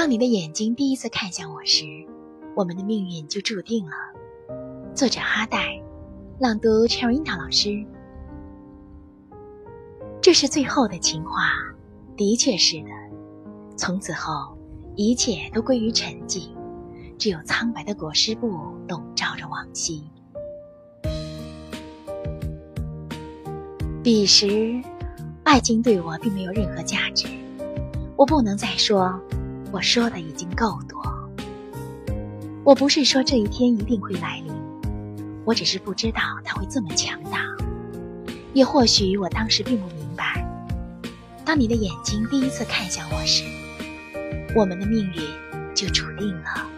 当你的眼睛第一次看向我时，我们的命运就注定了。作者哈代，朗读 Cherinta 老师。这是最后的情话，的确是的。从此后，一切都归于沉寂，只有苍白的裹尸布笼罩着往昔。彼时，爱情对我并没有任何价值。我不能再说，我说的已经够多。我不是说这一天一定会来临，我只是不知道它会这么强大。也或许我当时并不明白，当你的眼睛第一次看向我时，我们的命运就注定了。